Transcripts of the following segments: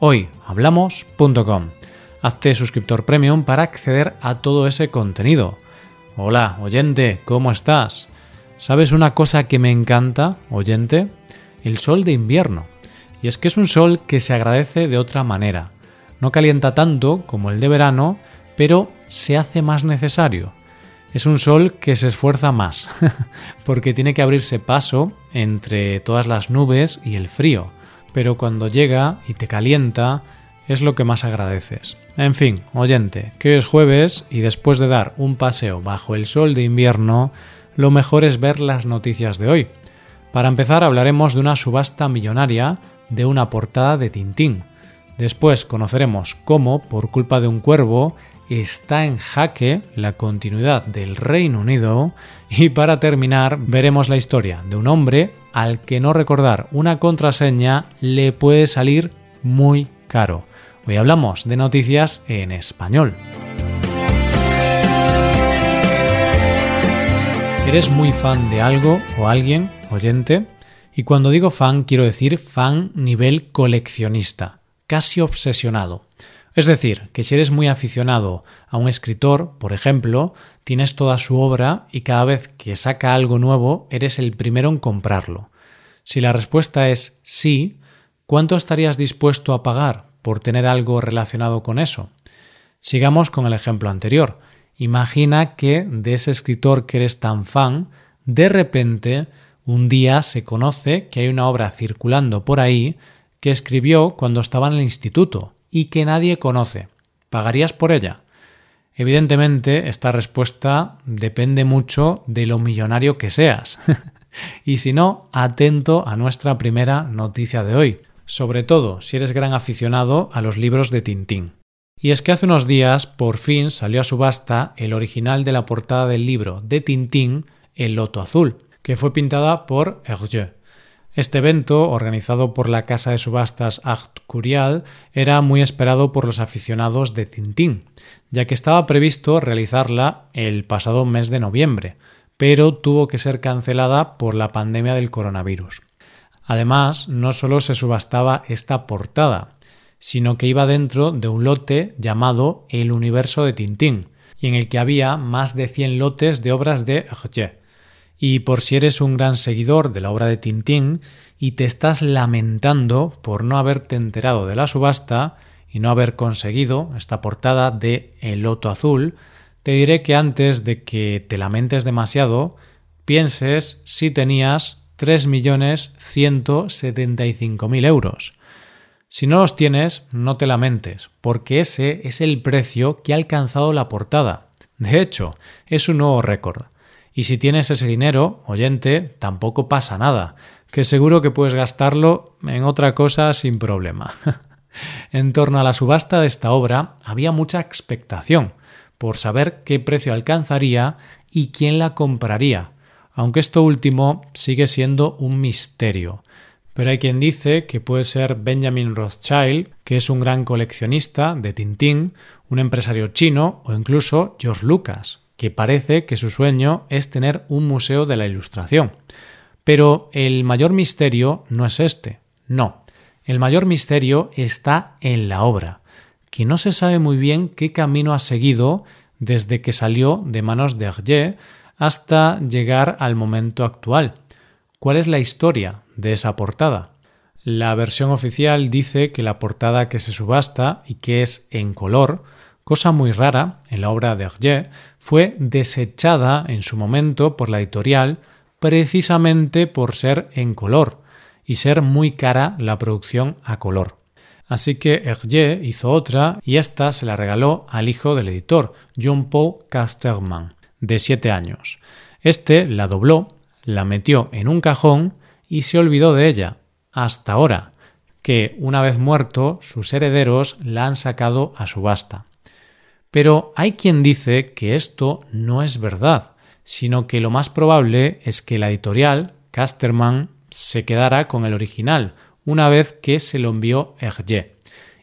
hoyhablamos.com. Hazte suscriptor premium para acceder a todo ese contenido. Hola, oyente, ¿cómo estás? ¿Sabes una cosa que me encanta, oyente? El sol de invierno. Y es que es un sol que se agradece de otra manera. No calienta tanto como el de verano, pero se hace más necesario. Es un sol que se esfuerza más, porque tiene que abrirse paso entre todas las nubes y el frío pero cuando llega y te calienta es lo que más agradeces. En fin, oyente, que hoy es jueves y después de dar un paseo bajo el sol de invierno, lo mejor es ver las noticias de hoy. Para empezar hablaremos de una subasta millonaria de una portada de Tintín. Después conoceremos cómo, por culpa de un cuervo, está en jaque la continuidad del Reino Unido y para terminar veremos la historia de un hombre al que no recordar una contraseña le puede salir muy caro. Hoy hablamos de noticias en español. ¿Eres muy fan de algo o alguien, oyente? Y cuando digo fan quiero decir fan nivel coleccionista, casi obsesionado. Es decir, que si eres muy aficionado a un escritor, por ejemplo, tienes toda su obra y cada vez que saca algo nuevo eres el primero en comprarlo. Si la respuesta es sí, ¿cuánto estarías dispuesto a pagar por tener algo relacionado con eso? Sigamos con el ejemplo anterior. Imagina que de ese escritor que eres tan fan, de repente un día se conoce que hay una obra circulando por ahí que escribió cuando estaba en el instituto y que nadie conoce. ¿Pagarías por ella? Evidentemente, esta respuesta depende mucho de lo millonario que seas. y si no, atento a nuestra primera noticia de hoy, sobre todo si eres gran aficionado a los libros de Tintín. Y es que hace unos días por fin salió a subasta el original de la portada del libro de Tintín, El Loto Azul, que fue pintada por Hergé. Este evento, organizado por la casa de subastas Art Curial, era muy esperado por los aficionados de Tintín, ya que estaba previsto realizarla el pasado mes de noviembre, pero tuvo que ser cancelada por la pandemia del coronavirus. Además, no solo se subastaba esta portada, sino que iba dentro de un lote llamado El Universo de Tintín, y en el que había más de 100 lotes de obras de Hergé. Y por si eres un gran seguidor de la obra de Tintín y te estás lamentando por no haberte enterado de la subasta y no haber conseguido esta portada de El Loto Azul, te diré que antes de que te lamentes demasiado, pienses si tenías 3.175.000 euros. Si no los tienes, no te lamentes, porque ese es el precio que ha alcanzado la portada. De hecho, es un nuevo récord. Y si tienes ese dinero, oyente, tampoco pasa nada, que seguro que puedes gastarlo en otra cosa sin problema. en torno a la subasta de esta obra había mucha expectación por saber qué precio alcanzaría y quién la compraría, aunque esto último sigue siendo un misterio. Pero hay quien dice que puede ser Benjamin Rothschild, que es un gran coleccionista de Tintín, un empresario chino o incluso George Lucas, que parece que su sueño es tener un museo de la ilustración. Pero el mayor misterio no es este, no. El mayor misterio está en la obra, que no se sabe muy bien qué camino ha seguido desde que salió de manos de Hergé hasta llegar al momento actual. ¿Cuál es la historia de esa portada? La versión oficial dice que la portada que se subasta y que es en color cosa muy rara en la obra de Hergé, fue desechada en su momento por la editorial precisamente por ser en color y ser muy cara la producción a color. Así que Hergé hizo otra y esta se la regaló al hijo del editor, John Paul Casterman, de siete años. Este la dobló, la metió en un cajón y se olvidó de ella, hasta ahora, que, una vez muerto, sus herederos la han sacado a subasta. Pero hay quien dice que esto no es verdad, sino que lo más probable es que la editorial, Casterman, se quedara con el original una vez que se lo envió Hergé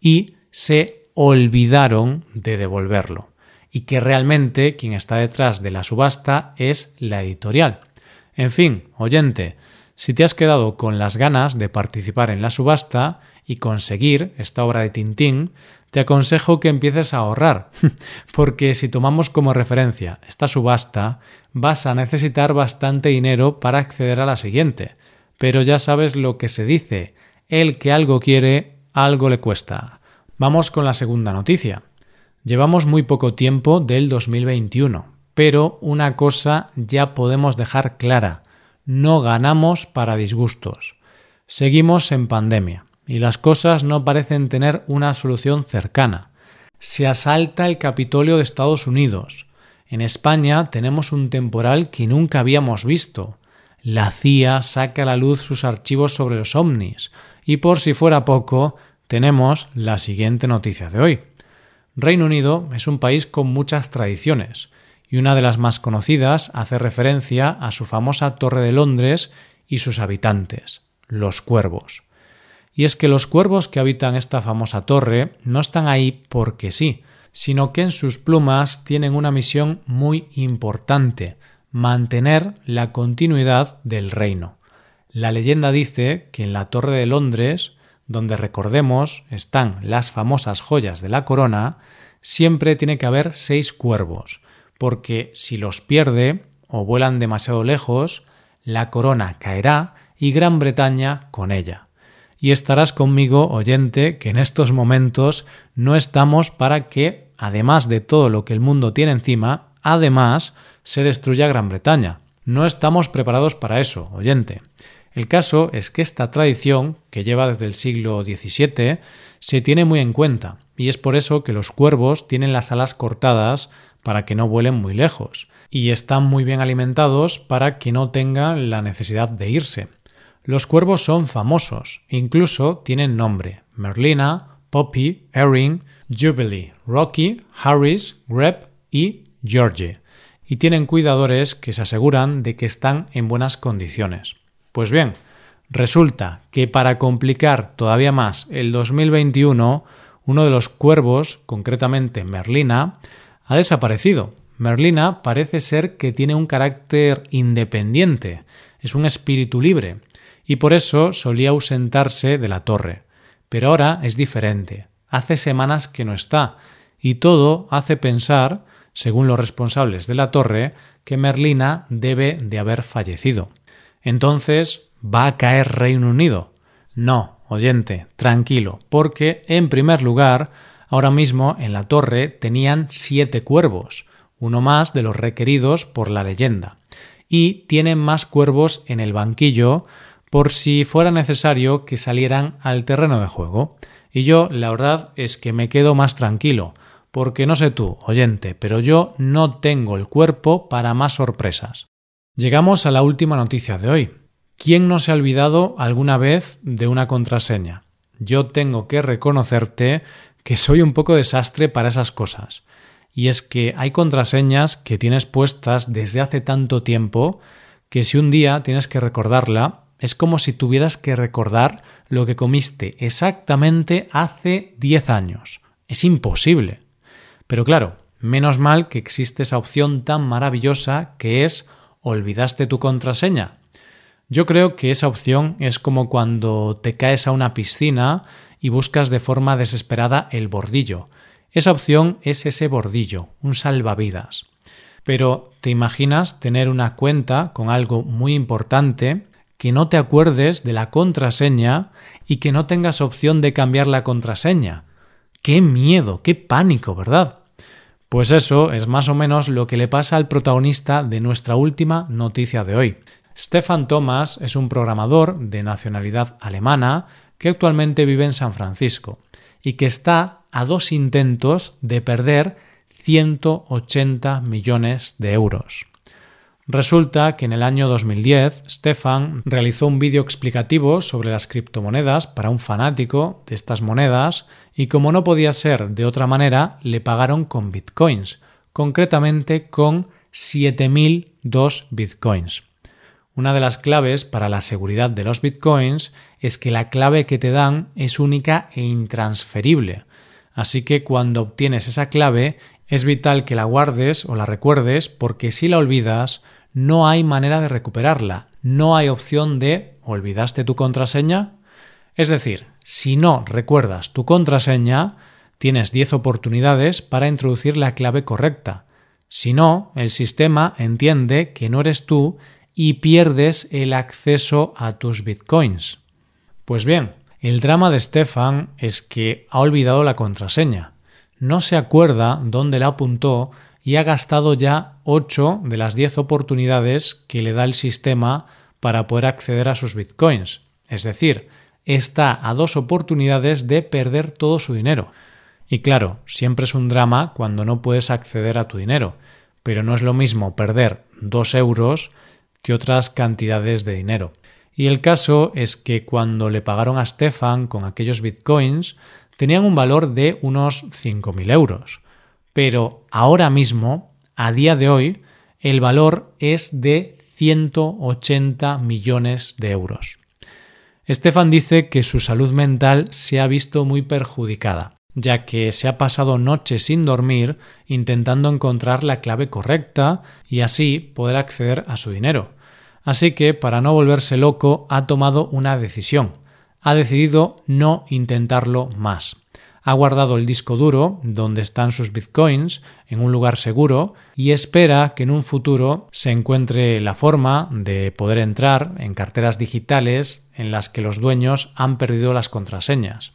y se olvidaron de devolverlo y que realmente quien está detrás de la subasta es la editorial. En fin, oyente, si te has quedado con las ganas de participar en la subasta y conseguir esta obra de Tintín, te aconsejo que empieces a ahorrar, porque si tomamos como referencia esta subasta, vas a necesitar bastante dinero para acceder a la siguiente. Pero ya sabes lo que se dice, el que algo quiere, algo le cuesta. Vamos con la segunda noticia. Llevamos muy poco tiempo del 2021, pero una cosa ya podemos dejar clara, no ganamos para disgustos. Seguimos en pandemia y las cosas no parecen tener una solución cercana. Se asalta el Capitolio de Estados Unidos. En España tenemos un temporal que nunca habíamos visto. La CIA saca a la luz sus archivos sobre los ovnis. Y por si fuera poco, tenemos la siguiente noticia de hoy. Reino Unido es un país con muchas tradiciones, y una de las más conocidas hace referencia a su famosa Torre de Londres y sus habitantes, los cuervos. Y es que los cuervos que habitan esta famosa torre no están ahí porque sí, sino que en sus plumas tienen una misión muy importante, mantener la continuidad del reino. La leyenda dice que en la Torre de Londres donde recordemos están las famosas joyas de la corona, siempre tiene que haber seis cuervos, porque si los pierde o vuelan demasiado lejos, la corona caerá y Gran Bretaña con ella. Y estarás conmigo, oyente, que en estos momentos no estamos para que, además de todo lo que el mundo tiene encima, además se destruya Gran Bretaña. No estamos preparados para eso, oyente. El caso es que esta tradición, que lleva desde el siglo XVII, se tiene muy en cuenta, y es por eso que los cuervos tienen las alas cortadas para que no vuelen muy lejos, y están muy bien alimentados para que no tengan la necesidad de irse. Los cuervos son famosos, incluso tienen nombre: Merlina, Poppy, Erin, Jubilee, Rocky, Harris, Greb y George, y tienen cuidadores que se aseguran de que están en buenas condiciones. Pues bien, resulta que para complicar todavía más el 2021, uno de los cuervos, concretamente Merlina, ha desaparecido. Merlina parece ser que tiene un carácter independiente, es un espíritu libre, y por eso solía ausentarse de la torre. Pero ahora es diferente. Hace semanas que no está, y todo hace pensar, según los responsables de la torre, que Merlina debe de haber fallecido. Entonces, ¿va a caer Reino Unido? No, oyente, tranquilo, porque, en primer lugar, ahora mismo en la torre tenían siete cuervos, uno más de los requeridos por la leyenda, y tienen más cuervos en el banquillo por si fuera necesario que salieran al terreno de juego. Y yo, la verdad, es que me quedo más tranquilo, porque no sé tú, oyente, pero yo no tengo el cuerpo para más sorpresas. Llegamos a la última noticia de hoy. ¿Quién no se ha olvidado alguna vez de una contraseña? Yo tengo que reconocerte que soy un poco desastre para esas cosas. Y es que hay contraseñas que tienes puestas desde hace tanto tiempo que si un día tienes que recordarla, es como si tuvieras que recordar lo que comiste exactamente hace 10 años. Es imposible. Pero claro, menos mal que existe esa opción tan maravillosa que es ¿Olvidaste tu contraseña? Yo creo que esa opción es como cuando te caes a una piscina y buscas de forma desesperada el bordillo. Esa opción es ese bordillo, un salvavidas. Pero ¿te imaginas tener una cuenta con algo muy importante, que no te acuerdes de la contraseña y que no tengas opción de cambiar la contraseña? ¡Qué miedo, qué pánico, ¿verdad? Pues eso es más o menos lo que le pasa al protagonista de nuestra última noticia de hoy. Stefan Thomas es un programador de nacionalidad alemana que actualmente vive en San Francisco y que está a dos intentos de perder 180 millones de euros. Resulta que en el año 2010 Stefan realizó un vídeo explicativo sobre las criptomonedas para un fanático de estas monedas y como no podía ser de otra manera, le pagaron con bitcoins, concretamente con 7002 bitcoins. Una de las claves para la seguridad de los bitcoins es que la clave que te dan es única e intransferible. Así que cuando obtienes esa clave es vital que la guardes o la recuerdes porque si la olvidas no hay manera de recuperarla, no hay opción de ¿olvidaste tu contraseña? Es decir, si no recuerdas tu contraseña, tienes 10 oportunidades para introducir la clave correcta. Si no, el sistema entiende que no eres tú y pierdes el acceso a tus bitcoins. Pues bien, el drama de Stefan es que ha olvidado la contraseña. No se acuerda dónde la apuntó y ha gastado ya 8 de las 10 oportunidades que le da el sistema para poder acceder a sus bitcoins. Es decir, está a dos oportunidades de perder todo su dinero. Y claro, siempre es un drama cuando no puedes acceder a tu dinero, pero no es lo mismo perder 2 euros que otras cantidades de dinero. Y el caso es que cuando le pagaron a Stefan con aquellos bitcoins, tenían un valor de unos 5.000 euros pero ahora mismo, a día de hoy, el valor es de 180 millones de euros. Estefan dice que su salud mental se ha visto muy perjudicada, ya que se ha pasado noches sin dormir intentando encontrar la clave correcta y así poder acceder a su dinero. Así que, para no volverse loco, ha tomado una decisión. Ha decidido no intentarlo más ha guardado el disco duro donde están sus bitcoins en un lugar seguro y espera que en un futuro se encuentre la forma de poder entrar en carteras digitales en las que los dueños han perdido las contraseñas.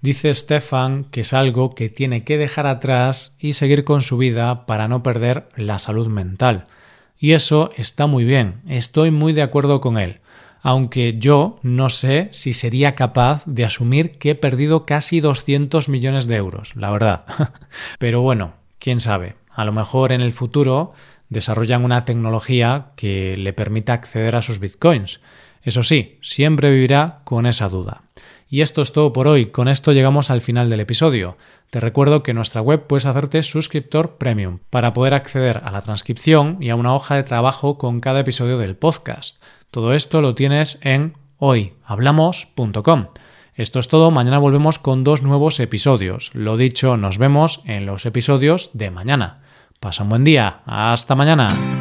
Dice Stefan que es algo que tiene que dejar atrás y seguir con su vida para no perder la salud mental. Y eso está muy bien, estoy muy de acuerdo con él aunque yo no sé si sería capaz de asumir que he perdido casi 200 millones de euros, la verdad. Pero bueno, quién sabe, a lo mejor en el futuro desarrollan una tecnología que le permita acceder a sus bitcoins. Eso sí, siempre vivirá con esa duda. Y esto es todo por hoy, con esto llegamos al final del episodio. Te recuerdo que en nuestra web puedes hacerte suscriptor premium para poder acceder a la transcripción y a una hoja de trabajo con cada episodio del podcast. Todo esto lo tienes en hoyhablamos.com. Esto es todo, mañana volvemos con dos nuevos episodios. Lo dicho, nos vemos en los episodios de mañana. Pasa un buen día, hasta mañana.